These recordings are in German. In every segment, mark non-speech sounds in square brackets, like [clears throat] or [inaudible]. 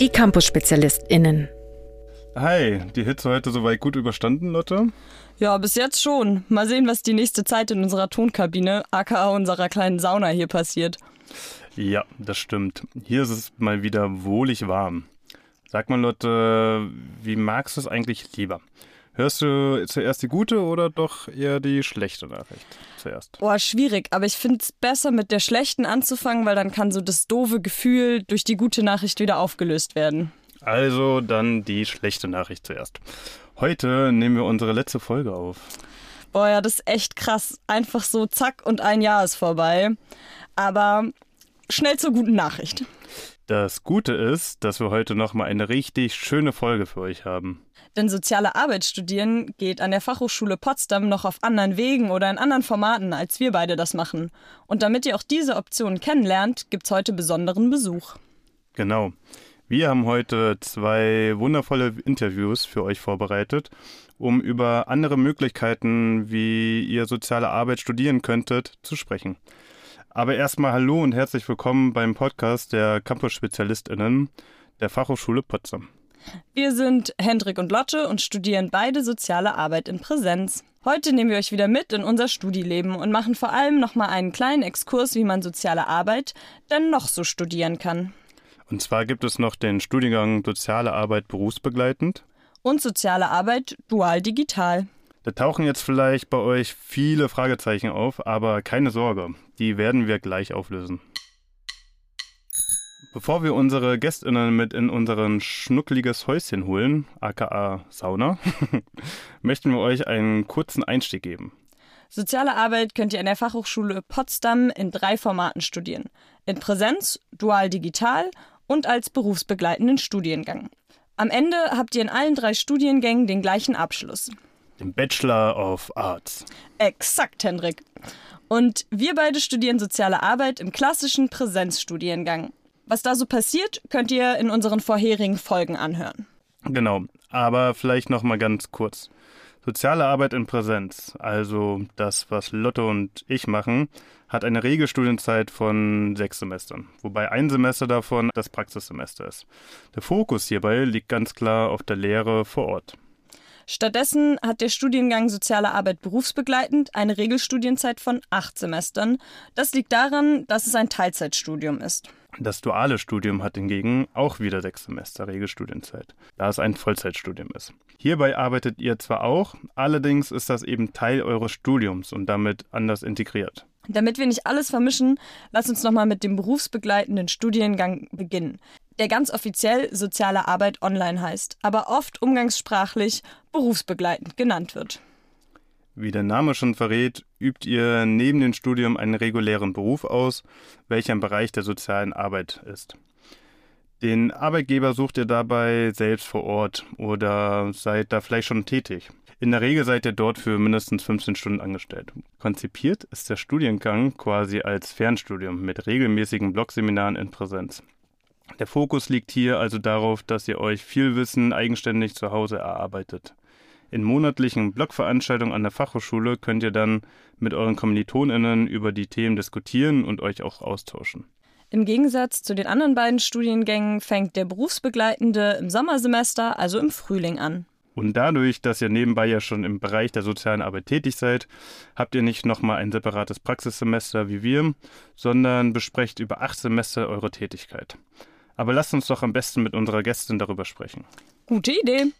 Die Campus-SpezialistInnen. Hi, die Hitze heute soweit gut überstanden, Lotte? Ja, bis jetzt schon. Mal sehen, was die nächste Zeit in unserer Tonkabine, aka unserer kleinen Sauna hier passiert. Ja, das stimmt. Hier ist es mal wieder wohlig warm. Sag mal, Lotte, wie magst du es eigentlich lieber? Hörst du zuerst die gute oder doch eher die schlechte Nachricht zuerst? Boah, schwierig, aber ich finde es besser, mit der schlechten anzufangen, weil dann kann so das doofe Gefühl durch die gute Nachricht wieder aufgelöst werden. Also dann die schlechte Nachricht zuerst. Heute nehmen wir unsere letzte Folge auf. Boah, ja, das ist echt krass. Einfach so zack und ein Jahr ist vorbei. Aber schnell zur guten Nachricht. Das Gute ist, dass wir heute nochmal eine richtig schöne Folge für euch haben. Denn soziale Arbeit studieren geht an der Fachhochschule Potsdam noch auf anderen Wegen oder in anderen Formaten, als wir beide das machen. Und damit ihr auch diese Optionen kennenlernt, gibt's heute besonderen Besuch. Genau. Wir haben heute zwei wundervolle Interviews für euch vorbereitet, um über andere Möglichkeiten, wie ihr soziale Arbeit studieren könntet, zu sprechen. Aber erstmal hallo und herzlich willkommen beim Podcast der Campus-SpezialistInnen der Fachhochschule Potsdam. Wir sind Hendrik und Lotte und studieren beide soziale Arbeit in Präsenz. Heute nehmen wir euch wieder mit in unser Studieleben und machen vor allem nochmal einen kleinen Exkurs, wie man soziale Arbeit denn noch so studieren kann. Und zwar gibt es noch den Studiengang Soziale Arbeit berufsbegleitend und soziale Arbeit dual digital. Da tauchen jetzt vielleicht bei euch viele Fragezeichen auf, aber keine Sorge, die werden wir gleich auflösen. Bevor wir unsere GästInnen mit in unseren schnuckliges Häuschen holen, aka Sauna, [laughs] möchten wir euch einen kurzen Einstieg geben. Soziale Arbeit könnt ihr an der Fachhochschule Potsdam in drei Formaten studieren. In Präsenz, dual digital und als berufsbegleitenden Studiengang. Am Ende habt ihr in allen drei Studiengängen den gleichen Abschluss. Den Bachelor of Arts. Exakt, Hendrik. Und wir beide studieren soziale Arbeit im klassischen Präsenzstudiengang. Was da so passiert, könnt ihr in unseren vorherigen Folgen anhören. Genau, aber vielleicht noch mal ganz kurz. Soziale Arbeit in Präsenz, also das, was Lotte und ich machen, hat eine Regelstudienzeit von sechs Semestern, wobei ein Semester davon das Praxissemester ist. Der Fokus hierbei liegt ganz klar auf der Lehre vor Ort. Stattdessen hat der Studiengang Soziale Arbeit berufsbegleitend eine Regelstudienzeit von acht Semestern. Das liegt daran, dass es ein Teilzeitstudium ist. Das duale Studium hat hingegen auch wieder sechs Semester Regelstudienzeit, da es ein Vollzeitstudium ist. Hierbei arbeitet ihr zwar auch, allerdings ist das eben Teil eures Studiums und damit anders integriert. Damit wir nicht alles vermischen, lass uns nochmal mit dem berufsbegleitenden Studiengang beginnen, der ganz offiziell Soziale Arbeit online heißt, aber oft umgangssprachlich berufsbegleitend genannt wird. Wie der Name schon verrät, übt ihr neben dem Studium einen regulären Beruf aus, welcher im Bereich der sozialen Arbeit ist. Den Arbeitgeber sucht ihr dabei selbst vor Ort oder seid da vielleicht schon tätig. In der Regel seid ihr dort für mindestens 15 Stunden angestellt. Konzipiert ist der Studiengang quasi als Fernstudium mit regelmäßigen Blogseminaren in Präsenz. Der Fokus liegt hier also darauf, dass ihr euch viel Wissen eigenständig zu Hause erarbeitet. In monatlichen Blogveranstaltungen an der Fachhochschule könnt ihr dann mit euren KommilitonInnen über die Themen diskutieren und euch auch austauschen. Im Gegensatz zu den anderen beiden Studiengängen fängt der Berufsbegleitende im Sommersemester, also im Frühling an. Und dadurch, dass ihr nebenbei ja schon im Bereich der sozialen Arbeit tätig seid, habt ihr nicht nochmal ein separates Praxissemester wie wir, sondern besprecht über acht Semester eure Tätigkeit. Aber lasst uns doch am besten mit unserer Gästin darüber sprechen. Gute Idee.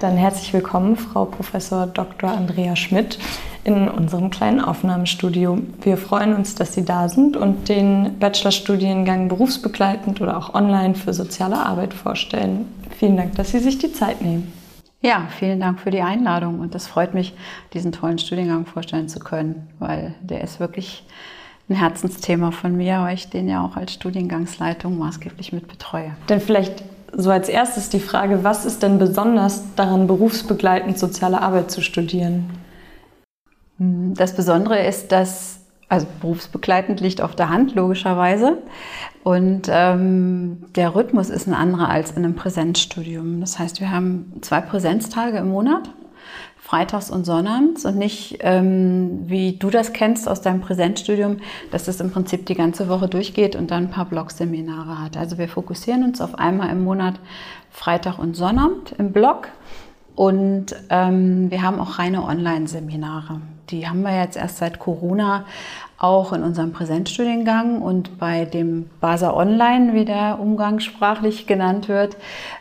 Dann herzlich willkommen, Frau Professor Dr. Andrea Schmidt, in unserem kleinen Aufnahmestudio. Wir freuen uns, dass Sie da sind und den Bachelorstudiengang berufsbegleitend oder auch online für soziale Arbeit vorstellen. Vielen Dank, dass Sie sich die Zeit nehmen. Ja, vielen Dank für die Einladung und es freut mich, diesen tollen Studiengang vorstellen zu können, weil der ist wirklich ein Herzensthema von mir, weil ich den ja auch als Studiengangsleitung maßgeblich mit betreue. Denn vielleicht so als erstes die Frage, was ist denn besonders daran, berufsbegleitend soziale Arbeit zu studieren? Das Besondere ist, dass also berufsbegleitend liegt auf der Hand, logischerweise. Und ähm, der Rhythmus ist ein anderer als in einem Präsenzstudium. Das heißt, wir haben zwei Präsenztage im Monat, freitags und sonnabends und nicht, ähm, wie du das kennst aus deinem Präsenzstudium, dass es im Prinzip die ganze Woche durchgeht und dann ein paar Blogseminare hat. Also wir fokussieren uns auf einmal im Monat Freitag und Sonnabend im Blog und ähm, wir haben auch reine Online-Seminare. Die haben wir jetzt erst seit Corona auch in unserem Präsenzstudiengang und bei dem BASA Online, wie der umgangssprachlich genannt wird,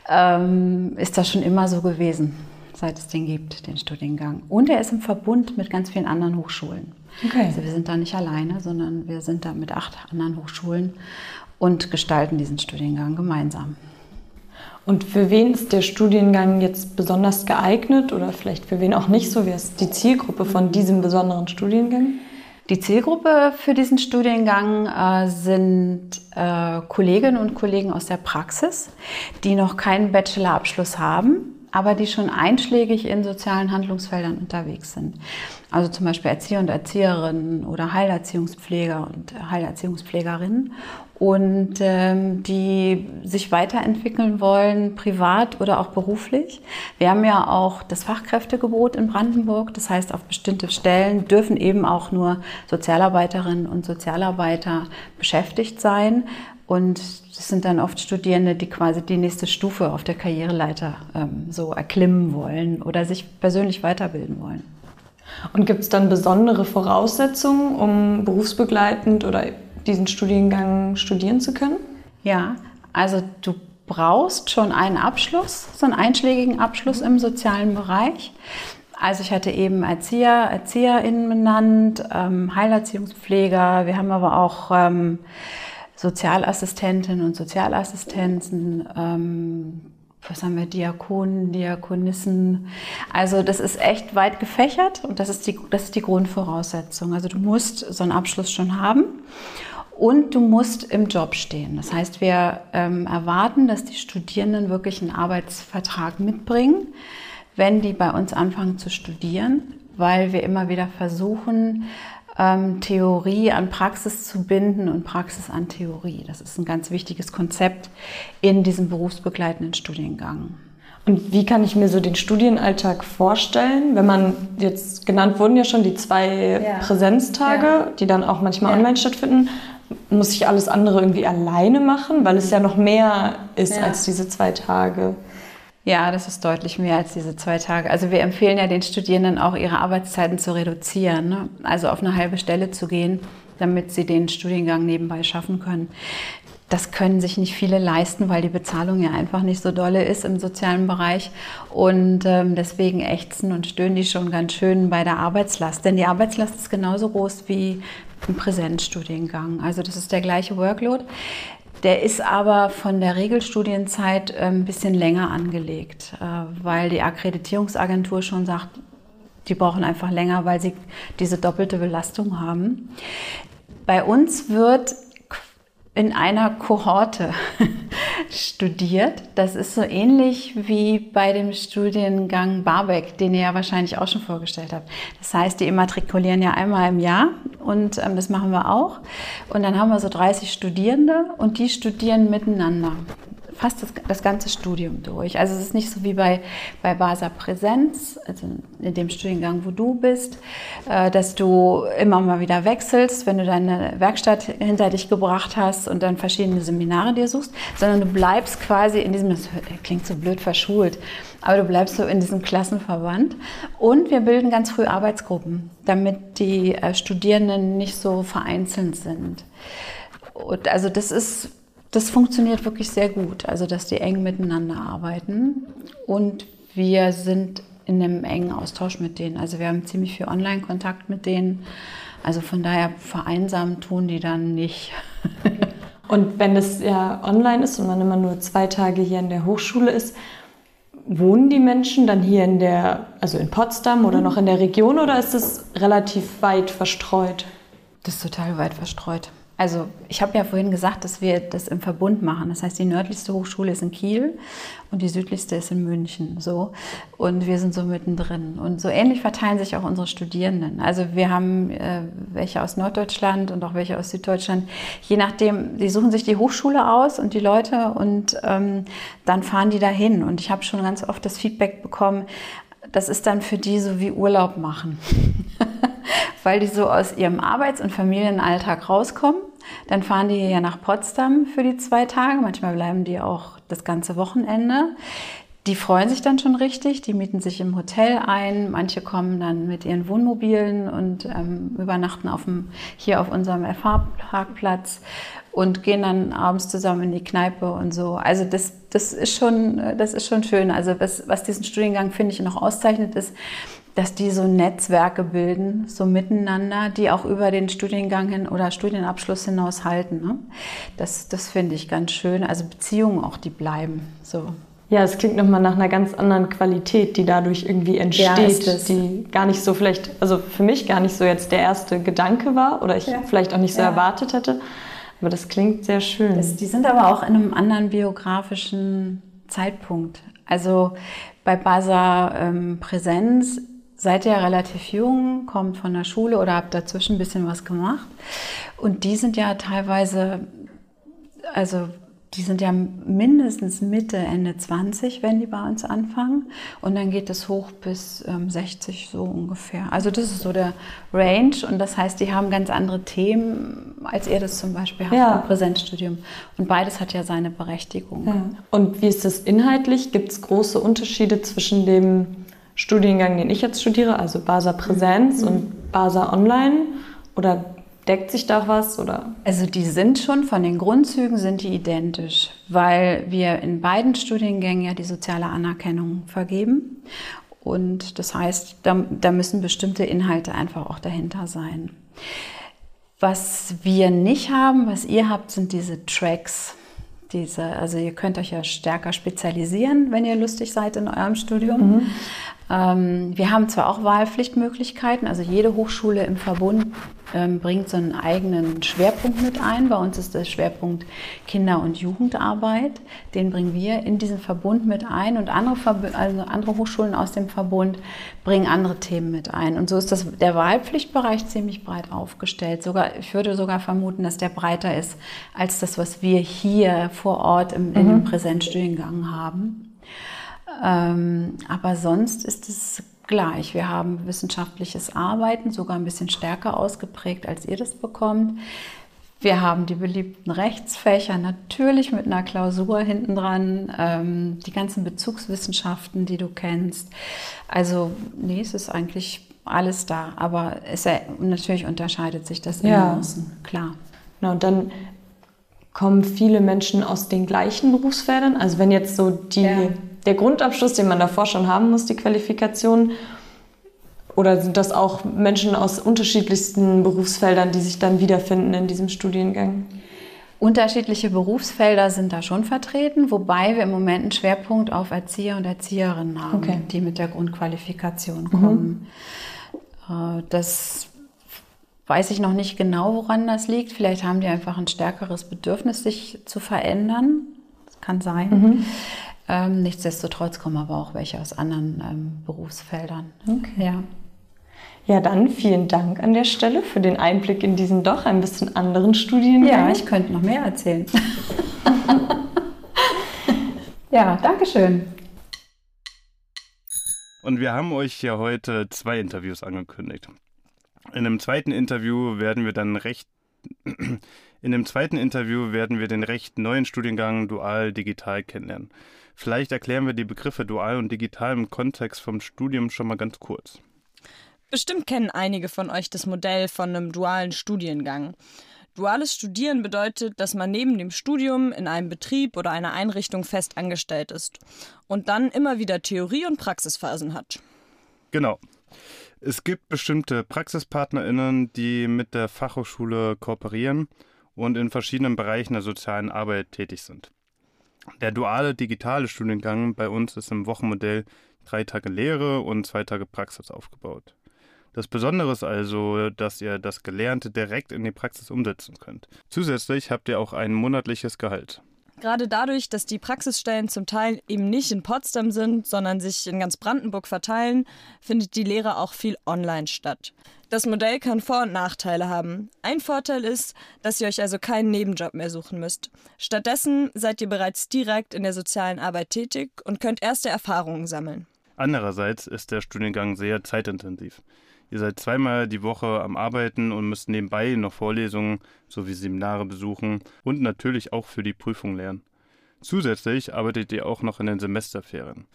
ähm, ist das schon immer so gewesen, seit es den gibt, den Studiengang. Und er ist im Verbund mit ganz vielen anderen Hochschulen. Okay. Also wir sind da nicht alleine, sondern wir sind da mit acht anderen Hochschulen und gestalten diesen Studiengang gemeinsam. Und für wen ist der Studiengang jetzt besonders geeignet oder vielleicht für wen auch nicht so? Wer ist die Zielgruppe von diesem besonderen Studiengang? Die Zielgruppe für diesen Studiengang äh, sind äh, Kolleginnen und Kollegen aus der Praxis, die noch keinen Bachelorabschluss haben, aber die schon einschlägig in sozialen Handlungsfeldern unterwegs sind. Also zum Beispiel Erzieher und Erzieherinnen oder Heilerziehungspfleger und Heilerziehungspflegerinnen und ähm, die sich weiterentwickeln wollen, privat oder auch beruflich. Wir haben ja auch das Fachkräftegebot in Brandenburg. Das heißt, auf bestimmte Stellen dürfen eben auch nur Sozialarbeiterinnen und Sozialarbeiter beschäftigt sein. Und das sind dann oft Studierende, die quasi die nächste Stufe auf der Karriereleiter ähm, so erklimmen wollen oder sich persönlich weiterbilden wollen. Und gibt es dann besondere Voraussetzungen, um berufsbegleitend oder diesen Studiengang studieren zu können? Ja, also du brauchst schon einen Abschluss, so einen einschlägigen Abschluss im sozialen Bereich. Also ich hatte eben Erzieher, ErzieherInnen benannt, ähm, Heilerziehungspfleger, wir haben aber auch ähm, Sozialassistentinnen und Sozialassistenzen, ähm, was haben wir, Diakonen, Diakonissen. Also das ist echt weit gefächert und das ist die, das ist die Grundvoraussetzung. Also du musst so einen Abschluss schon haben und du musst im Job stehen. Das heißt, wir ähm, erwarten, dass die Studierenden wirklich einen Arbeitsvertrag mitbringen, wenn die bei uns anfangen zu studieren, weil wir immer wieder versuchen, ähm, Theorie an Praxis zu binden und Praxis an Theorie. Das ist ein ganz wichtiges Konzept in diesem berufsbegleitenden Studiengang. Und wie kann ich mir so den Studienalltag vorstellen, wenn man jetzt genannt wurden ja schon die zwei ja. Präsenztage, ja. die dann auch manchmal ja. online stattfinden muss ich alles andere irgendwie alleine machen, weil es ja noch mehr ist als diese zwei Tage. Ja, das ist deutlich mehr als diese zwei Tage. Also wir empfehlen ja den Studierenden auch, ihre Arbeitszeiten zu reduzieren, ne? also auf eine halbe Stelle zu gehen, damit sie den Studiengang nebenbei schaffen können. Das können sich nicht viele leisten, weil die Bezahlung ja einfach nicht so dolle ist im sozialen Bereich. Und ähm, deswegen ächzen und stöhnen die schon ganz schön bei der Arbeitslast. Denn die Arbeitslast ist genauso groß wie im Präsenzstudiengang. Also das ist der gleiche Workload. Der ist aber von der Regelstudienzeit ein bisschen länger angelegt, äh, weil die Akkreditierungsagentur schon sagt, die brauchen einfach länger, weil sie diese doppelte Belastung haben. Bei uns wird in einer Kohorte [laughs] studiert. Das ist so ähnlich wie bei dem Studiengang Barbeck, den ihr ja wahrscheinlich auch schon vorgestellt habt. Das heißt, die immatrikulieren ja einmal im Jahr und ähm, das machen wir auch. Und dann haben wir so 30 Studierende und die studieren miteinander fast das, das, ganze Studium durch. Also es ist nicht so wie bei, bei Basa Präsenz, also in dem Studiengang, wo du bist, äh, dass du immer mal wieder wechselst, wenn du deine Werkstatt hinter dich gebracht hast und dann verschiedene Seminare dir suchst, sondern du bleibst quasi in diesem, das klingt so blöd verschult, aber du bleibst so in diesem Klassenverband. Und wir bilden ganz früh Arbeitsgruppen, damit die äh, Studierenden nicht so vereinzelt sind. Und also das ist das funktioniert wirklich sehr gut, also dass die eng miteinander arbeiten und wir sind in einem engen Austausch mit denen. Also wir haben ziemlich viel Online-Kontakt mit denen. Also von daher vereinsamen tun die dann nicht. [laughs] und wenn es ja online ist und man immer nur zwei Tage hier in der Hochschule ist, wohnen die Menschen dann hier in der, also in Potsdam oder noch in der Region oder ist es relativ weit verstreut? Das ist total weit verstreut. Also ich habe ja vorhin gesagt, dass wir das im Verbund machen. Das heißt, die nördlichste Hochschule ist in Kiel und die südlichste ist in München. So. Und wir sind so mittendrin. Und so ähnlich verteilen sich auch unsere Studierenden. Also wir haben äh, welche aus Norddeutschland und auch welche aus Süddeutschland. Je nachdem, die suchen sich die Hochschule aus und die Leute und ähm, dann fahren die dahin. Und ich habe schon ganz oft das Feedback bekommen, das ist dann für die so wie Urlaub machen. [laughs] Weil die so aus ihrem Arbeits- und Familienalltag rauskommen dann fahren die ja nach Potsdam für die zwei Tage. Manchmal bleiben die auch das ganze Wochenende. Die freuen sich dann schon richtig, die mieten sich im Hotel ein. Manche kommen dann mit ihren Wohnmobilen und ähm, übernachten auf dem, hier auf unserem FH-Parkplatz und gehen dann abends zusammen in die Kneipe und so. Also das, das, ist, schon, das ist schon schön. Also was, was diesen Studiengang, finde ich, noch auszeichnet, ist, dass die so Netzwerke bilden, so miteinander, die auch über den Studiengang hin oder Studienabschluss hinaus halten. Ne? Das, das finde ich ganz schön. Also Beziehungen auch, die bleiben. So. Ja, es klingt nochmal nach einer ganz anderen Qualität, die dadurch irgendwie entsteht, ja, die gar nicht so vielleicht, also für mich gar nicht so jetzt der erste Gedanke war oder ich ja. vielleicht auch nicht so ja. erwartet hätte. Aber das klingt sehr schön. Das, die sind aber auch in einem anderen biografischen Zeitpunkt. Also bei Basa ähm, Präsenz seid ihr ja relativ jung, kommt von der Schule oder habt dazwischen ein bisschen was gemacht. Und die sind ja teilweise, also die sind ja mindestens Mitte, Ende 20, wenn die bei uns anfangen. Und dann geht es hoch bis ähm, 60 so ungefähr. Also das ist so der Range. Und das heißt, die haben ganz andere Themen, als ihr das zum Beispiel habt ja. im Präsenzstudium. Und beides hat ja seine Berechtigung. Ja. Und wie ist das inhaltlich? Gibt es große Unterschiede zwischen dem Studiengang, den ich jetzt studiere, also Basa Präsenz mhm. und Basa Online? Oder deckt sich da was? Oder? Also die sind schon, von den Grundzügen sind die identisch, weil wir in beiden Studiengängen ja die soziale Anerkennung vergeben. Und das heißt, da, da müssen bestimmte Inhalte einfach auch dahinter sein. Was wir nicht haben, was ihr habt, sind diese Tracks. Diese, also ihr könnt euch ja stärker spezialisieren, wenn ihr lustig seid in eurem Studium. Mhm. Ähm, wir haben zwar auch Wahlpflichtmöglichkeiten, also jede Hochschule im Verbund ähm, bringt so einen eigenen Schwerpunkt mit ein. Bei uns ist der Schwerpunkt Kinder- und Jugendarbeit. Den bringen wir in diesen Verbund mit ein und andere, Verb also andere Hochschulen aus dem Verbund bringen andere Themen mit ein. Und so ist das, der Wahlpflichtbereich ziemlich breit aufgestellt. Sogar, ich würde sogar vermuten, dass der breiter ist als das, was wir hier vor Ort im, in mhm. dem Präsenzstudiengang haben. Ähm, aber sonst ist es gleich. Wir haben wissenschaftliches Arbeiten sogar ein bisschen stärker ausgeprägt, als ihr das bekommt. Wir haben die beliebten Rechtsfächer natürlich mit einer Klausur hinten dran, ähm, die ganzen Bezugswissenschaften, die du kennst. Also, nee, es ist eigentlich alles da, aber es, natürlich unterscheidet sich das ja. im Außen, klar. Na, und dann kommen viele Menschen aus den gleichen Berufsfeldern. Also wenn jetzt so die ja der Grundabschluss, den man davor schon haben muss, die Qualifikation? Oder sind das auch Menschen aus unterschiedlichsten Berufsfeldern, die sich dann wiederfinden in diesem Studiengang? Unterschiedliche Berufsfelder sind da schon vertreten, wobei wir im Moment einen Schwerpunkt auf Erzieher und Erzieherinnen haben, okay. die mit der Grundqualifikation mhm. kommen. Mhm. Das weiß ich noch nicht genau, woran das liegt. Vielleicht haben die einfach ein stärkeres Bedürfnis, sich zu verändern. Das kann sein. Mhm. Ähm, nichtsdestotrotz kommen aber auch welche aus anderen ähm, Berufsfeldern. Okay. Ja. Ja, dann vielen Dank an der Stelle für den Einblick in diesen doch ein bisschen anderen Studiengang. Ja, ich könnte noch mehr erzählen. [laughs] ja, danke schön. Und wir haben euch ja heute zwei Interviews angekündigt. In einem zweiten Interview werden wir dann recht [clears throat] in dem zweiten Interview werden wir den recht neuen Studiengang Dual Digital kennenlernen. Vielleicht erklären wir die Begriffe dual und digital im Kontext vom Studium schon mal ganz kurz. Bestimmt kennen einige von euch das Modell von einem dualen Studiengang. Duales Studieren bedeutet, dass man neben dem Studium in einem Betrieb oder einer Einrichtung fest angestellt ist und dann immer wieder Theorie- und Praxisphasen hat. Genau. Es gibt bestimmte PraxispartnerInnen, die mit der Fachhochschule kooperieren und in verschiedenen Bereichen der sozialen Arbeit tätig sind. Der duale digitale Studiengang bei uns ist im Wochenmodell drei Tage Lehre und zwei Tage Praxis aufgebaut. Das Besondere ist also, dass ihr das Gelernte direkt in die Praxis umsetzen könnt. Zusätzlich habt ihr auch ein monatliches Gehalt. Gerade dadurch, dass die Praxisstellen zum Teil eben nicht in Potsdam sind, sondern sich in ganz Brandenburg verteilen, findet die Lehre auch viel online statt. Das Modell kann Vor- und Nachteile haben. Ein Vorteil ist, dass ihr euch also keinen Nebenjob mehr suchen müsst. Stattdessen seid ihr bereits direkt in der sozialen Arbeit tätig und könnt erste Erfahrungen sammeln. Andererseits ist der Studiengang sehr zeitintensiv. Ihr seid zweimal die Woche am Arbeiten und müsst nebenbei noch Vorlesungen sowie Seminare besuchen und natürlich auch für die Prüfung lernen. Zusätzlich arbeitet ihr auch noch in den Semesterferien.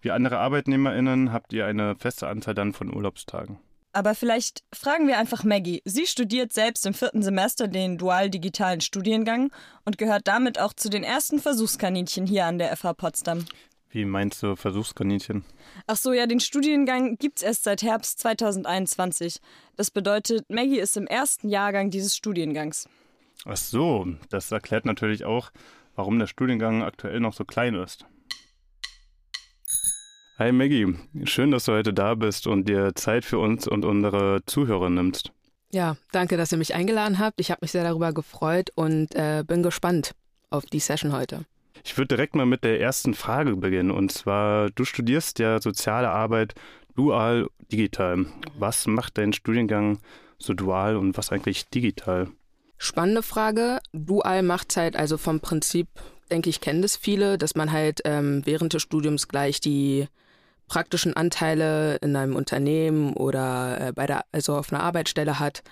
Wie andere ArbeitnehmerInnen habt ihr eine feste Anzahl dann von Urlaubstagen. Aber vielleicht fragen wir einfach Maggie. Sie studiert selbst im vierten Semester den dual-digitalen Studiengang und gehört damit auch zu den ersten Versuchskaninchen hier an der FH Potsdam. Wie meinst du Versuchskaninchen? Ach so, ja, den Studiengang gibt's erst seit Herbst 2021. Das bedeutet, Maggie ist im ersten Jahrgang dieses Studiengangs. Ach so, das erklärt natürlich auch, warum der Studiengang aktuell noch so klein ist. Hi Maggie, schön, dass du heute da bist und dir Zeit für uns und unsere Zuhörer nimmst. Ja, danke, dass ihr mich eingeladen habt. Ich habe mich sehr darüber gefreut und äh, bin gespannt auf die Session heute. Ich würde direkt mal mit der ersten Frage beginnen. Und zwar, du studierst ja soziale Arbeit dual digital. Was macht dein Studiengang so dual und was eigentlich digital? Spannende Frage. Dual macht halt also vom Prinzip, denke ich, kennen das viele, dass man halt ähm, während des Studiums gleich die praktischen Anteile in einem Unternehmen oder äh, bei der, also auf einer Arbeitsstelle hat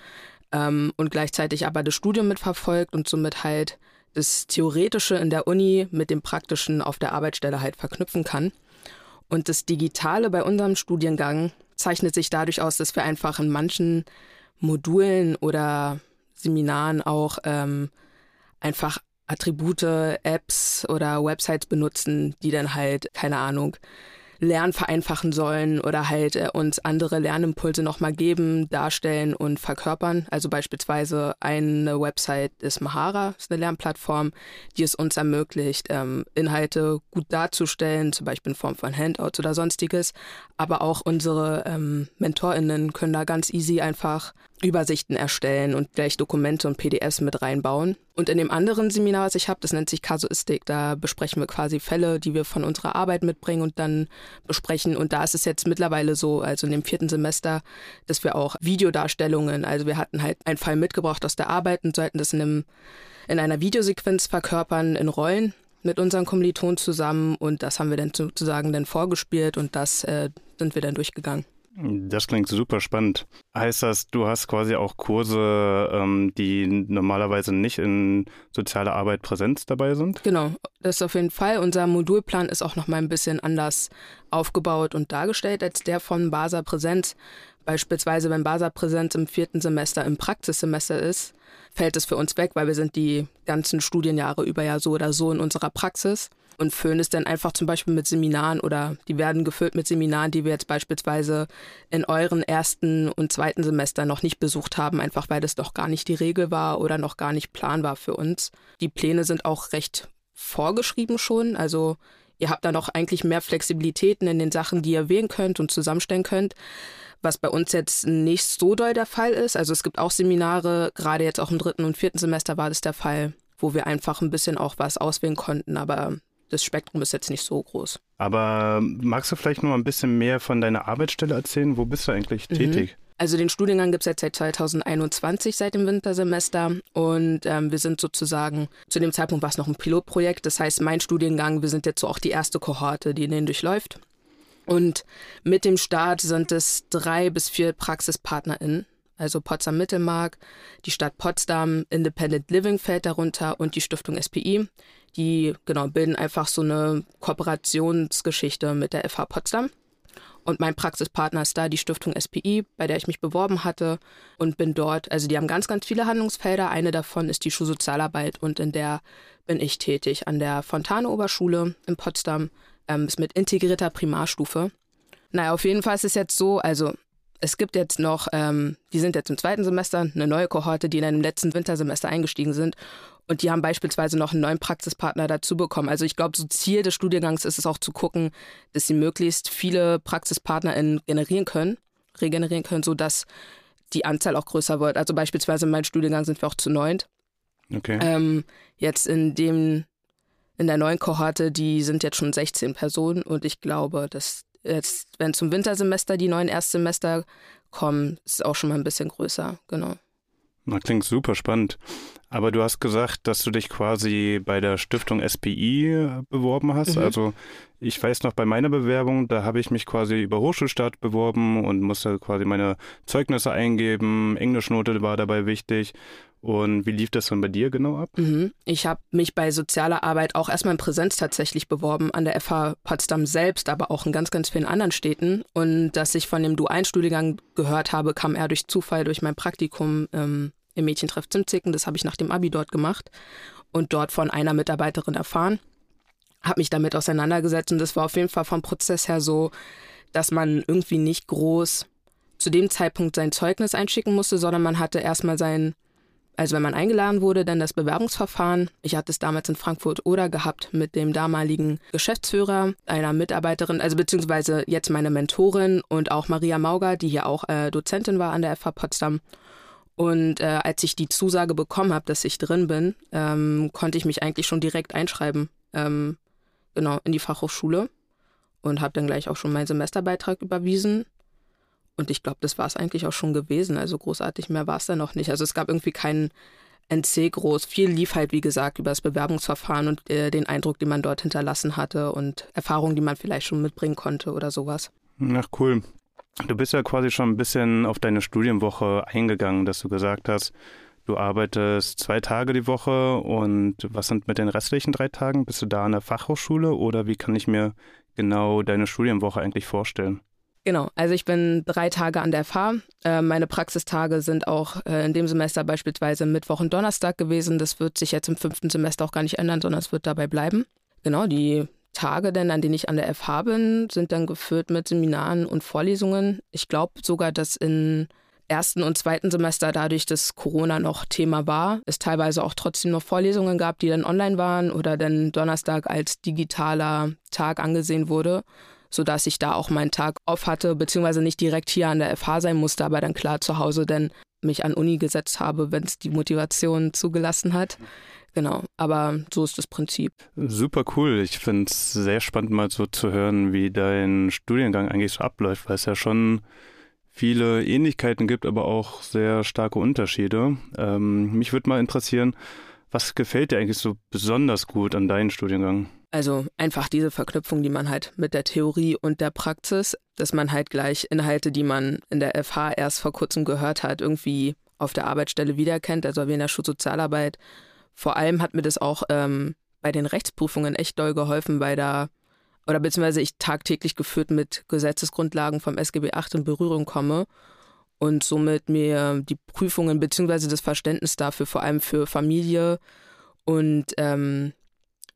ähm, und gleichzeitig aber das Studium mitverfolgt und somit halt das Theoretische in der Uni mit dem Praktischen auf der Arbeitsstelle halt verknüpfen kann. Und das Digitale bei unserem Studiengang zeichnet sich dadurch aus, dass wir einfach in manchen Modulen oder Seminaren auch ähm, einfach Attribute, Apps oder Websites benutzen, die dann halt, keine Ahnung, Lernen vereinfachen sollen oder halt äh, uns andere Lernimpulse nochmal geben, darstellen und verkörpern. Also beispielsweise eine Website ist Mahara, ist eine Lernplattform, die es uns ermöglicht, ähm, Inhalte gut darzustellen, zum Beispiel in Form von Handouts oder sonstiges. Aber auch unsere ähm, MentorInnen können da ganz easy einfach Übersichten erstellen und gleich Dokumente und PDFs mit reinbauen. Und in dem anderen Seminar, was ich habe, das nennt sich Kasuistik, da besprechen wir quasi Fälle, die wir von unserer Arbeit mitbringen und dann besprechen. Und da ist es jetzt mittlerweile so, also in dem vierten Semester, dass wir auch Videodarstellungen, also wir hatten halt einen Fall mitgebracht aus der Arbeit und sollten das in, einem, in einer Videosequenz verkörpern in Rollen mit unseren Kommilitonen zusammen und das haben wir dann sozusagen dann vorgespielt und das äh, sind wir dann durchgegangen. Das klingt super spannend. Heißt das, du hast quasi auch Kurse, ähm, die normalerweise nicht in sozialer Arbeit Präsenz dabei sind? Genau, das ist auf jeden Fall. Unser Modulplan ist auch nochmal ein bisschen anders aufgebaut und dargestellt als der von Basa Präsenz. Beispielsweise, wenn Basa Präsenz im vierten Semester im Praxissemester ist, fällt es für uns weg, weil wir sind die ganzen Studienjahre über ja so oder so in unserer Praxis und füllen es dann einfach zum Beispiel mit Seminaren oder die werden gefüllt mit Seminaren, die wir jetzt beispielsweise in euren ersten und zweiten Semester noch nicht besucht haben, einfach weil das doch gar nicht die Regel war oder noch gar nicht planbar für uns. Die Pläne sind auch recht vorgeschrieben schon, also ihr habt da noch eigentlich mehr Flexibilitäten in den Sachen, die ihr wählen könnt und zusammenstellen könnt was bei uns jetzt nicht so doll der Fall ist. Also es gibt auch Seminare, gerade jetzt auch im dritten und vierten Semester war das der Fall, wo wir einfach ein bisschen auch was auswählen konnten, aber das Spektrum ist jetzt nicht so groß. Aber magst du vielleicht noch ein bisschen mehr von deiner Arbeitsstelle erzählen? Wo bist du eigentlich mhm. tätig? Also den Studiengang gibt es jetzt seit 2021, seit dem Wintersemester. Und ähm, wir sind sozusagen, zu dem Zeitpunkt war es noch ein Pilotprojekt. Das heißt, mein Studiengang, wir sind jetzt so auch die erste Kohorte, die den durchläuft. Und mit dem Start sind es drei bis vier PraxispartnerInnen also Potsdam Mittelmark, die Stadt Potsdam, Independent Living fällt darunter und die Stiftung SPI. Die genau bilden einfach so eine Kooperationsgeschichte mit der FH Potsdam. Und mein Praxispartner ist da die Stiftung SPI, bei der ich mich beworben hatte und bin dort. Also die haben ganz, ganz viele Handlungsfelder. Eine davon ist die Schulsozialarbeit und in der bin ich tätig an der Fontane Oberschule in Potsdam. Ähm, ist mit integrierter Primarstufe. Naja, auf jeden Fall ist es jetzt so, also es gibt jetzt noch, ähm, die sind jetzt im zweiten Semester, eine neue Kohorte, die in einem letzten Wintersemester eingestiegen sind. Und die haben beispielsweise noch einen neuen Praxispartner dazu bekommen. Also ich glaube, so Ziel des Studiengangs ist es auch zu gucken, dass sie möglichst viele PraxispartnerInnen generieren können, regenerieren können, sodass die Anzahl auch größer wird. Also beispielsweise in meinem Studiengang sind wir auch zu neunt. Okay. Ähm, jetzt in dem, in der neuen Kohorte, die sind jetzt schon 16 Personen und ich glaube, dass jetzt, wenn zum Wintersemester die neuen Erstsemester kommen, ist es auch schon mal ein bisschen größer, genau. Na, klingt super spannend. Aber du hast gesagt, dass du dich quasi bei der Stiftung SPI beworben hast. Mhm. Also ich weiß noch, bei meiner Bewerbung, da habe ich mich quasi über Hochschulstart beworben und musste quasi meine Zeugnisse eingeben. Englischnote war dabei wichtig. Und wie lief das dann bei dir genau ab? Mhm. Ich habe mich bei sozialer Arbeit auch erstmal in Präsenz tatsächlich beworben, an der FH Potsdam selbst, aber auch in ganz, ganz vielen anderen Städten. Und dass ich von dem Du-1-Studiengang gehört habe, kam eher durch Zufall, durch mein Praktikum ähm, im Mädchentreff Zimzicken. Das habe ich nach dem Abi dort gemacht und dort von einer Mitarbeiterin erfahren. Habe mich damit auseinandergesetzt und das war auf jeden Fall vom Prozess her so, dass man irgendwie nicht groß zu dem Zeitpunkt sein Zeugnis einschicken musste, sondern man hatte erstmal sein also wenn man eingeladen wurde, dann das Bewerbungsverfahren. Ich hatte es damals in Frankfurt oder gehabt mit dem damaligen Geschäftsführer, einer Mitarbeiterin, also beziehungsweise jetzt meine Mentorin und auch Maria Mauger, die hier auch äh, Dozentin war an der FH Potsdam. Und äh, als ich die Zusage bekommen habe, dass ich drin bin, ähm, konnte ich mich eigentlich schon direkt einschreiben, ähm, genau, in die Fachhochschule und habe dann gleich auch schon meinen Semesterbeitrag überwiesen. Und ich glaube, das war es eigentlich auch schon gewesen. Also großartig mehr war es da noch nicht. Also es gab irgendwie keinen NC groß. Viel lief halt, wie gesagt, über das Bewerbungsverfahren und äh, den Eindruck, den man dort hinterlassen hatte und Erfahrungen, die man vielleicht schon mitbringen konnte oder sowas. Ach cool. Du bist ja quasi schon ein bisschen auf deine Studienwoche eingegangen, dass du gesagt hast, du arbeitest zwei Tage die Woche und was sind mit den restlichen drei Tagen? Bist du da an der Fachhochschule oder wie kann ich mir genau deine Studienwoche eigentlich vorstellen? Genau, also ich bin drei Tage an der FH. Äh, meine Praxistage sind auch äh, in dem Semester beispielsweise Mittwoch und Donnerstag gewesen. Das wird sich jetzt im fünften Semester auch gar nicht ändern, sondern es wird dabei bleiben. Genau, die Tage denn, an denen ich an der FH bin, sind dann gefüllt mit Seminaren und Vorlesungen. Ich glaube sogar, dass in ersten und zweiten Semester, dadurch, dass Corona noch Thema war, es teilweise auch trotzdem noch Vorlesungen gab, die dann online waren oder dann Donnerstag als digitaler Tag angesehen wurde sodass ich da auch meinen Tag off hatte, beziehungsweise nicht direkt hier an der FH sein musste, aber dann klar zu Hause denn mich an Uni gesetzt habe, wenn es die Motivation zugelassen hat. Genau, aber so ist das Prinzip. Super cool. Ich finde es sehr spannend, mal so zu hören, wie dein Studiengang eigentlich so abläuft, weil es ja schon viele Ähnlichkeiten gibt, aber auch sehr starke Unterschiede. Ähm, mich würde mal interessieren, was gefällt dir eigentlich so besonders gut an deinem Studiengang? Also einfach diese Verknüpfung, die man halt mit der Theorie und der Praxis, dass man halt gleich Inhalte, die man in der FH erst vor kurzem gehört hat, irgendwie auf der Arbeitsstelle wiederkennt, also wie in der Schulsozialarbeit. Vor allem hat mir das auch ähm, bei den Rechtsprüfungen echt doll geholfen, bei der, oder beziehungsweise ich tagtäglich geführt mit Gesetzesgrundlagen vom SGB 8 in Berührung komme und somit mir die Prüfungen beziehungsweise das Verständnis dafür vor allem für Familie und ähm,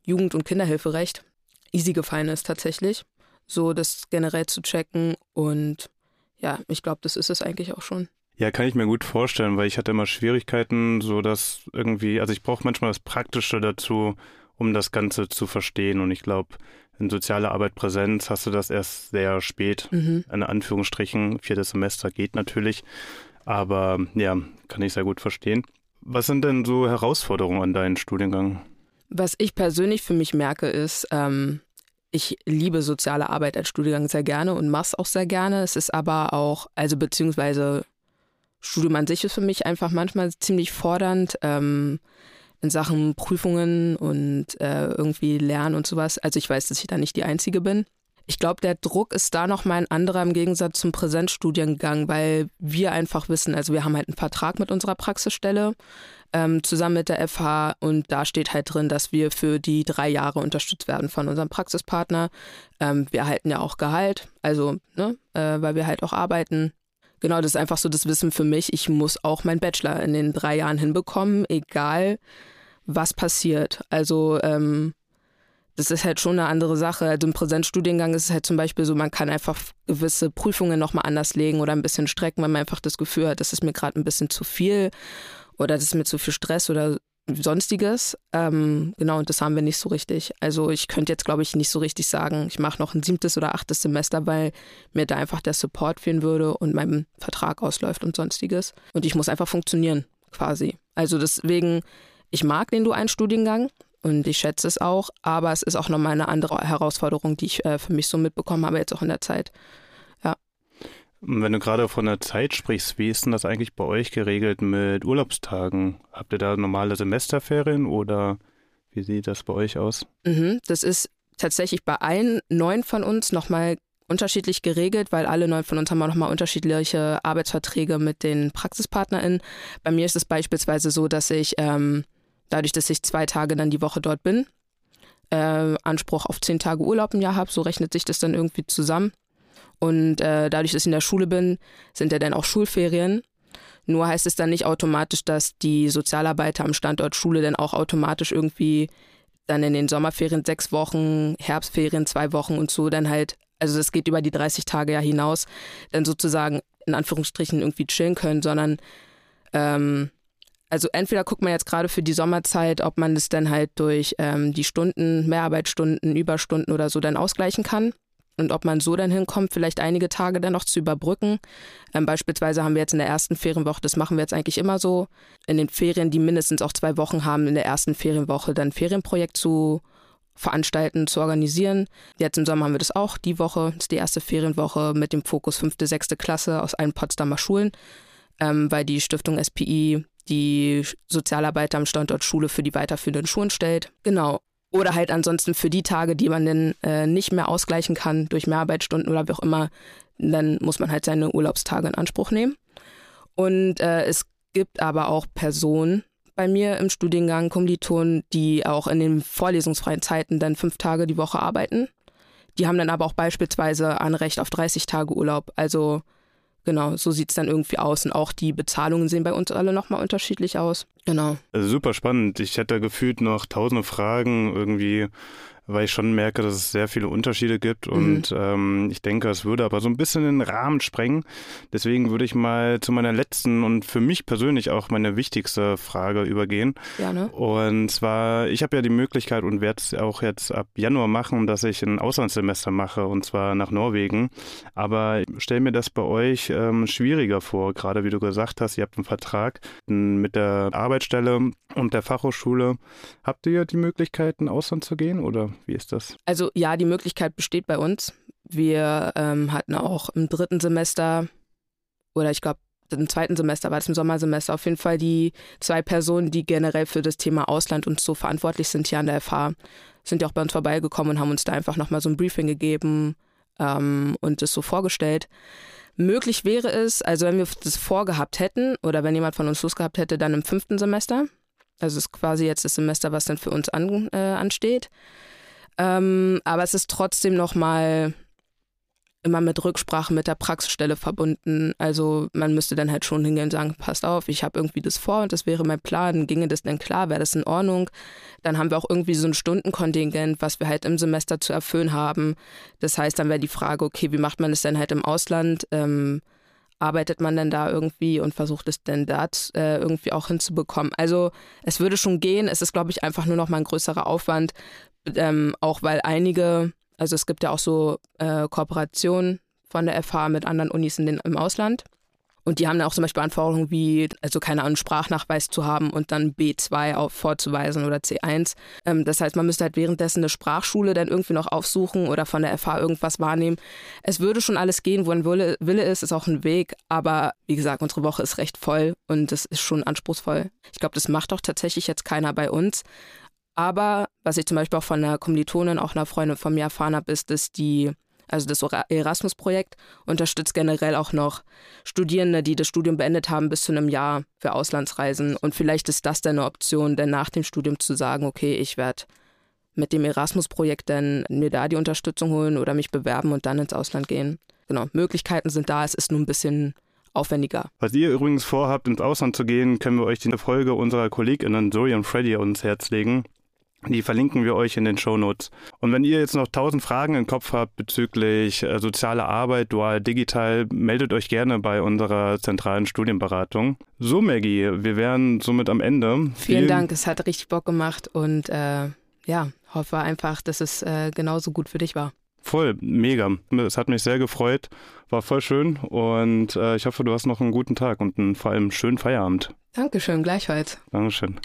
Jugend- und Kinderhilferecht easy gefallen ist tatsächlich. So das generell zu checken und ja, ich glaube, das ist es eigentlich auch schon. Ja, kann ich mir gut vorstellen, weil ich hatte immer Schwierigkeiten, so dass irgendwie, also ich brauche manchmal das Praktische dazu, um das Ganze zu verstehen. Und ich glaube, in sozialer Arbeit Präsenz hast du das erst sehr spät. Mhm. In Anführungsstrichen, viertes Semester geht natürlich. Aber ja, kann ich sehr gut verstehen. Was sind denn so Herausforderungen an deinem Studiengang? Was ich persönlich für mich merke, ist, ähm, ich liebe soziale Arbeit als Studiengang sehr gerne und mache es auch sehr gerne. Es ist aber auch, also beziehungsweise Studium an sich ist für mich einfach manchmal ziemlich fordernd ähm, in Sachen Prüfungen und äh, irgendwie Lernen und sowas. Also ich weiß, dass ich da nicht die Einzige bin. Ich glaube, der Druck ist da nochmal ein anderer im Gegensatz zum Präsenzstudiengang, weil wir einfach wissen, also wir haben halt einen Vertrag mit unserer Praxisstelle ähm, zusammen mit der FH und da steht halt drin, dass wir für die drei Jahre unterstützt werden von unserem Praxispartner. Ähm, wir erhalten ja auch Gehalt, also ne, äh, weil wir halt auch arbeiten. Genau, das ist einfach so das Wissen für mich. Ich muss auch meinen Bachelor in den drei Jahren hinbekommen, egal was passiert. Also ähm, das ist halt schon eine andere Sache. Also im Präsenzstudiengang ist es halt zum Beispiel so, man kann einfach gewisse Prüfungen nochmal anders legen oder ein bisschen strecken, weil man einfach das Gefühl hat, das ist mir gerade ein bisschen zu viel oder das ist mir zu viel Stress oder sonstiges. Ähm, genau, und das haben wir nicht so richtig. Also ich könnte jetzt, glaube ich, nicht so richtig sagen, ich mache noch ein siebtes oder achtes Semester, weil mir da einfach der Support fehlen würde und mein Vertrag ausläuft und sonstiges. Und ich muss einfach funktionieren, quasi. Also deswegen, ich mag den dualen Studiengang und ich schätze es auch, aber es ist auch nochmal eine andere Herausforderung, die ich äh, für mich so mitbekommen habe jetzt auch in der Zeit. Wenn du gerade von der Zeit sprichst, wie ist denn das eigentlich bei euch geregelt mit Urlaubstagen? Habt ihr da normale Semesterferien oder wie sieht das bei euch aus? Mhm, das ist tatsächlich bei allen neun von uns nochmal unterschiedlich geregelt, weil alle neun von uns haben auch nochmal unterschiedliche Arbeitsverträge mit den PraxispartnerInnen. Bei mir ist es beispielsweise so, dass ich, ähm, dadurch, dass ich zwei Tage dann die Woche dort bin, äh, Anspruch auf zehn Tage Urlaub im Jahr habe, so rechnet sich das dann irgendwie zusammen. Und äh, dadurch, dass ich in der Schule bin, sind ja dann auch Schulferien. Nur heißt es dann nicht automatisch, dass die Sozialarbeiter am Standort Schule dann auch automatisch irgendwie dann in den Sommerferien sechs Wochen, Herbstferien zwei Wochen und so dann halt, also das geht über die 30 Tage ja hinaus, dann sozusagen in Anführungsstrichen irgendwie chillen können, sondern ähm, also entweder guckt man jetzt gerade für die Sommerzeit, ob man das dann halt durch ähm, die Stunden, Mehrarbeitsstunden, Überstunden oder so dann ausgleichen kann und ob man so dann hinkommt, vielleicht einige Tage dann noch zu überbrücken. Ähm, beispielsweise haben wir jetzt in der ersten Ferienwoche, das machen wir jetzt eigentlich immer so, in den Ferien, die mindestens auch zwei Wochen haben, in der ersten Ferienwoche dann ein Ferienprojekt zu veranstalten, zu organisieren. Jetzt im Sommer haben wir das auch. Die Woche das ist die erste Ferienwoche mit dem Fokus fünfte, sechste Klasse aus allen Potsdamer Schulen, ähm, weil die Stiftung SPI die Sozialarbeiter am Standort Schule für die weiterführenden Schulen stellt. Genau. Oder halt ansonsten für die Tage, die man dann äh, nicht mehr ausgleichen kann durch Mehrarbeitsstunden oder wie auch immer, dann muss man halt seine Urlaubstage in Anspruch nehmen. Und äh, es gibt aber auch Personen bei mir im Studiengang, Kommilitonen, die auch in den vorlesungsfreien Zeiten dann fünf Tage die Woche arbeiten. Die haben dann aber auch beispielsweise ein Recht auf 30 Tage Urlaub. Also Genau, so sieht es dann irgendwie aus. Und auch die Bezahlungen sehen bei uns alle nochmal unterschiedlich aus. Genau. Also super spannend. Ich hätte gefühlt noch tausende Fragen irgendwie weil ich schon merke, dass es sehr viele Unterschiede gibt und mhm. ähm, ich denke, es würde aber so ein bisschen den Rahmen sprengen. Deswegen würde ich mal zu meiner letzten und für mich persönlich auch meine wichtigste Frage übergehen. Gerne. Und zwar, ich habe ja die Möglichkeit und werde es auch jetzt ab Januar machen, dass ich ein Auslandssemester mache und zwar nach Norwegen. Aber stell mir das bei euch ähm, schwieriger vor, gerade wie du gesagt hast, ihr habt einen Vertrag mit der Arbeitsstelle und der Fachhochschule. Habt ihr die Möglichkeit, ins Ausland zu gehen oder wie ist das? Also ja, die Möglichkeit besteht bei uns. Wir ähm, hatten auch im dritten Semester oder ich glaube im zweiten Semester war es im Sommersemester auf jeden Fall die zwei Personen, die generell für das Thema Ausland und so verantwortlich sind hier an der FH, sind ja auch bei uns vorbeigekommen und haben uns da einfach nochmal so ein Briefing gegeben ähm, und das so vorgestellt. Möglich wäre es, also wenn wir das vorgehabt hätten oder wenn jemand von uns Lust gehabt hätte, dann im fünften Semester. Also es ist quasi jetzt das Semester, was dann für uns an, äh, ansteht. Ähm, aber es ist trotzdem nochmal immer mit Rücksprache mit der Praxisstelle verbunden. Also man müsste dann halt schon hingehen und sagen, passt auf, ich habe irgendwie das vor und das wäre mein Plan. Ginge das denn klar? Wäre das in Ordnung? Dann haben wir auch irgendwie so ein Stundenkontingent, was wir halt im Semester zu erfüllen haben. Das heißt, dann wäre die Frage, okay, wie macht man das denn halt im Ausland? Ähm, arbeitet man denn da irgendwie und versucht es denn da äh, irgendwie auch hinzubekommen? Also es würde schon gehen. Es ist, glaube ich, einfach nur noch mal ein größerer Aufwand, ähm, auch weil einige, also es gibt ja auch so äh, Kooperationen von der FH mit anderen Unis in den, im Ausland. Und die haben dann auch zum Beispiel Anforderungen wie, also keine Ahnung, Sprachnachweis zu haben und dann B2 auf vorzuweisen oder C1. Ähm, das heißt, man müsste halt währenddessen eine Sprachschule dann irgendwie noch aufsuchen oder von der FH irgendwas wahrnehmen. Es würde schon alles gehen, wo ein Wille, Wille ist, ist auch ein Weg. Aber wie gesagt, unsere Woche ist recht voll und das ist schon anspruchsvoll. Ich glaube, das macht auch tatsächlich jetzt keiner bei uns. Aber was ich zum Beispiel auch von einer Kommilitonin, auch einer Freundin von mir erfahren habe, ist, dass die, also das Erasmus-Projekt unterstützt generell auch noch Studierende, die das Studium beendet haben, bis zu einem Jahr für Auslandsreisen. Und vielleicht ist das dann eine Option, denn nach dem Studium zu sagen, okay, ich werde mit dem Erasmus-Projekt dann mir da die Unterstützung holen oder mich bewerben und dann ins Ausland gehen. Genau, Möglichkeiten sind da, es ist nur ein bisschen aufwendiger. Was ihr übrigens vorhabt, ins Ausland zu gehen, können wir euch die Folge unserer KollegInnen Zoe und Freddy ans Herz legen. Die verlinken wir euch in den Shownotes. Und wenn ihr jetzt noch tausend Fragen im Kopf habt bezüglich äh, soziale Arbeit, dual, digital, meldet euch gerne bei unserer zentralen Studienberatung. So, Maggie, wir wären somit am Ende. Vielen, Vielen Dank, es hat richtig Bock gemacht und äh, ja, hoffe einfach, dass es äh, genauso gut für dich war. Voll, mega. Es hat mich sehr gefreut, war voll schön und äh, ich hoffe, du hast noch einen guten Tag und einen vor allem schönen Feierabend. Dankeschön, gleichfalls. Dankeschön.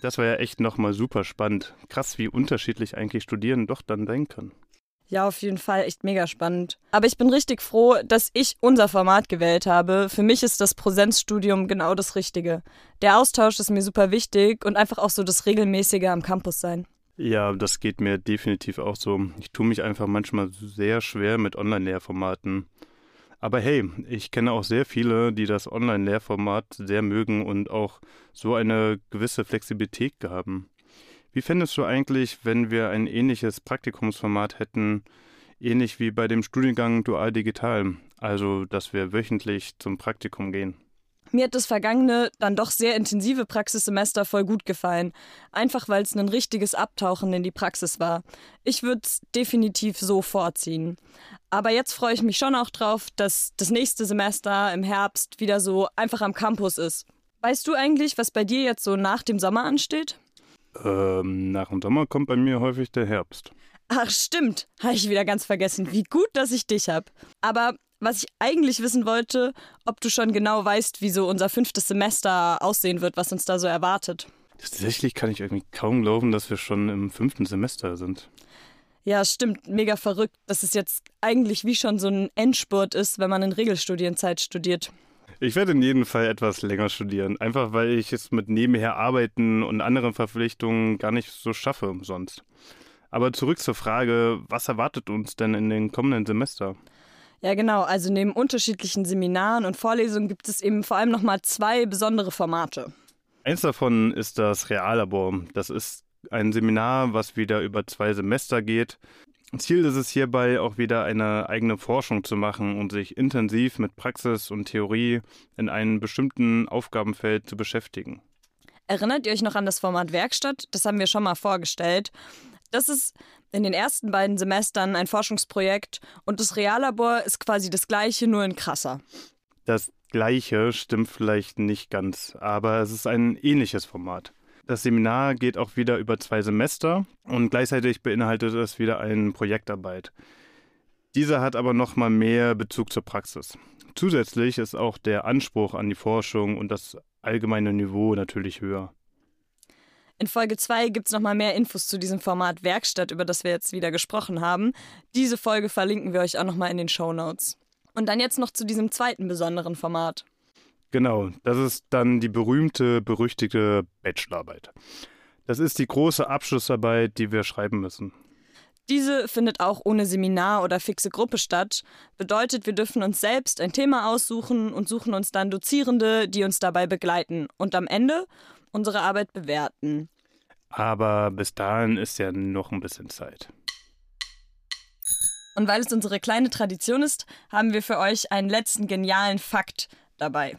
Das war ja echt nochmal super spannend. Krass, wie unterschiedlich eigentlich Studieren doch dann sein können. Ja, auf jeden Fall echt mega spannend. Aber ich bin richtig froh, dass ich unser Format gewählt habe. Für mich ist das Präsenzstudium genau das Richtige. Der Austausch ist mir super wichtig und einfach auch so das regelmäßige am Campus sein. Ja, das geht mir definitiv auch so. Ich tue mich einfach manchmal sehr schwer mit Online-Lehrformaten. Aber hey, ich kenne auch sehr viele, die das Online-Lehrformat sehr mögen und auch so eine gewisse Flexibilität haben. Wie fändest du eigentlich, wenn wir ein ähnliches Praktikumsformat hätten, ähnlich wie bei dem Studiengang Dual Digital, also dass wir wöchentlich zum Praktikum gehen? Mir hat das vergangene, dann doch sehr intensive Praxissemester voll gut gefallen. Einfach weil es ein richtiges Abtauchen in die Praxis war. Ich würde es definitiv so vorziehen. Aber jetzt freue ich mich schon auch drauf, dass das nächste Semester im Herbst wieder so einfach am Campus ist. Weißt du eigentlich, was bei dir jetzt so nach dem Sommer ansteht? Ähm, nach dem Sommer kommt bei mir häufig der Herbst. Ach, stimmt. Habe ich wieder ganz vergessen. Wie gut, dass ich dich habe. Aber was ich eigentlich wissen wollte, ob du schon genau weißt, wie so unser fünftes Semester aussehen wird, was uns da so erwartet. Tatsächlich kann ich irgendwie kaum glauben, dass wir schon im fünften Semester sind. Ja, stimmt. Mega verrückt, dass es jetzt eigentlich wie schon so ein Endspurt ist, wenn man in Regelstudienzeit studiert. Ich werde in jedem Fall etwas länger studieren, einfach weil ich es mit nebenher Arbeiten und anderen Verpflichtungen gar nicht so schaffe sonst. Aber zurück zur Frage, was erwartet uns denn in den kommenden Semester? Ja, genau. Also neben unterschiedlichen Seminaren und Vorlesungen gibt es eben vor allem nochmal zwei besondere Formate. Eins davon ist das Reallabor. Das ist ein Seminar, was wieder über zwei Semester geht. Ziel ist es hierbei auch wieder eine eigene Forschung zu machen und sich intensiv mit Praxis und Theorie in einem bestimmten Aufgabenfeld zu beschäftigen. Erinnert ihr euch noch an das Format Werkstatt? Das haben wir schon mal vorgestellt. Das ist in den ersten beiden Semestern ein Forschungsprojekt und das Reallabor ist quasi das gleiche, nur in krasser. Das gleiche stimmt vielleicht nicht ganz, aber es ist ein ähnliches Format. Das Seminar geht auch wieder über zwei Semester und gleichzeitig beinhaltet es wieder eine Projektarbeit. Diese hat aber noch mal mehr Bezug zur Praxis. Zusätzlich ist auch der Anspruch an die Forschung und das allgemeine Niveau natürlich höher. In Folge 2 gibt es nochmal mehr Infos zu diesem Format Werkstatt, über das wir jetzt wieder gesprochen haben. Diese Folge verlinken wir euch auch nochmal in den Show Notes. Und dann jetzt noch zu diesem zweiten besonderen Format. Genau, das ist dann die berühmte, berüchtigte Bachelorarbeit. Das ist die große Abschlussarbeit, die wir schreiben müssen. Diese findet auch ohne Seminar oder fixe Gruppe statt. Bedeutet, wir dürfen uns selbst ein Thema aussuchen und suchen uns dann Dozierende, die uns dabei begleiten und am Ende unsere Arbeit bewerten. Aber bis dahin ist ja noch ein bisschen Zeit. Und weil es unsere kleine Tradition ist, haben wir für euch einen letzten genialen Fakt dabei.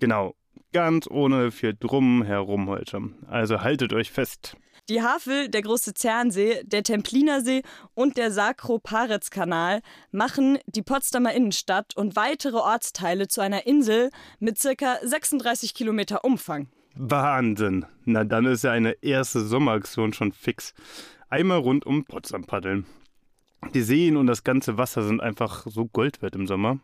Genau, ganz ohne viel Drum herum heute. Also haltet euch fest. Die Havel, der große Zernsee, der Templinersee und der Sakro-Paretz-Kanal machen die Potsdamer Innenstadt und weitere Ortsteile zu einer Insel mit ca. 36 Kilometer Umfang. Wahnsinn. Na, dann ist ja eine erste Sommeraktion schon fix. Einmal rund um Potsdam paddeln. Die Seen und das ganze Wasser sind einfach so Gold wert im Sommer.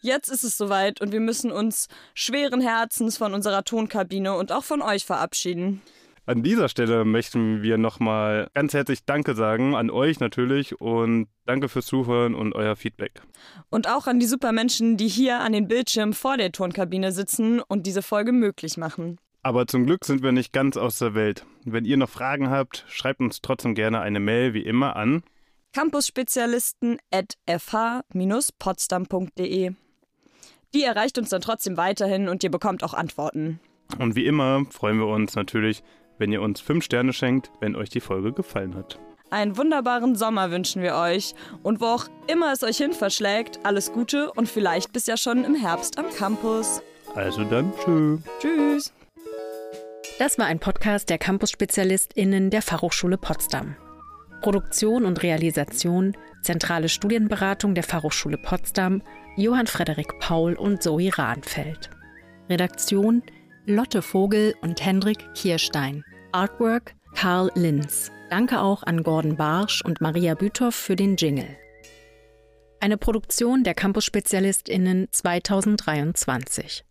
Jetzt ist es soweit und wir müssen uns schweren Herzens von unserer Tonkabine und auch von euch verabschieden. An dieser Stelle möchten wir nochmal ganz herzlich Danke sagen, an euch natürlich und danke fürs Zuhören und euer Feedback. Und auch an die Supermenschen, die hier an den Bildschirmen vor der Tonkabine sitzen und diese Folge möglich machen. Aber zum Glück sind wir nicht ganz aus der Welt. Wenn ihr noch Fragen habt, schreibt uns trotzdem gerne eine Mail wie immer an campusspezialisten at fh-potsdam.de. Die erreicht uns dann trotzdem weiterhin und ihr bekommt auch Antworten. Und wie immer freuen wir uns natürlich, wenn ihr uns 5 Sterne schenkt, wenn euch die Folge gefallen hat. Einen wunderbaren Sommer wünschen wir euch und wo auch immer es euch hin verschlägt, alles Gute und vielleicht bis ja schon im Herbst am Campus. Also dann, tschö. Tschüss. Das war ein Podcast der Campus-SpezialistInnen der Fachhochschule Potsdam. Produktion und Realisation, zentrale Studienberatung der Fachhochschule Potsdam, Johann Frederik Paul und Zoe Rahnfeld. Redaktion Lotte Vogel und Hendrik Kierstein. Artwork Karl Linz. Danke auch an Gordon Barsch und Maria Büthoff für den Jingle. Eine Produktion der Campus-SpezialistInnen 2023.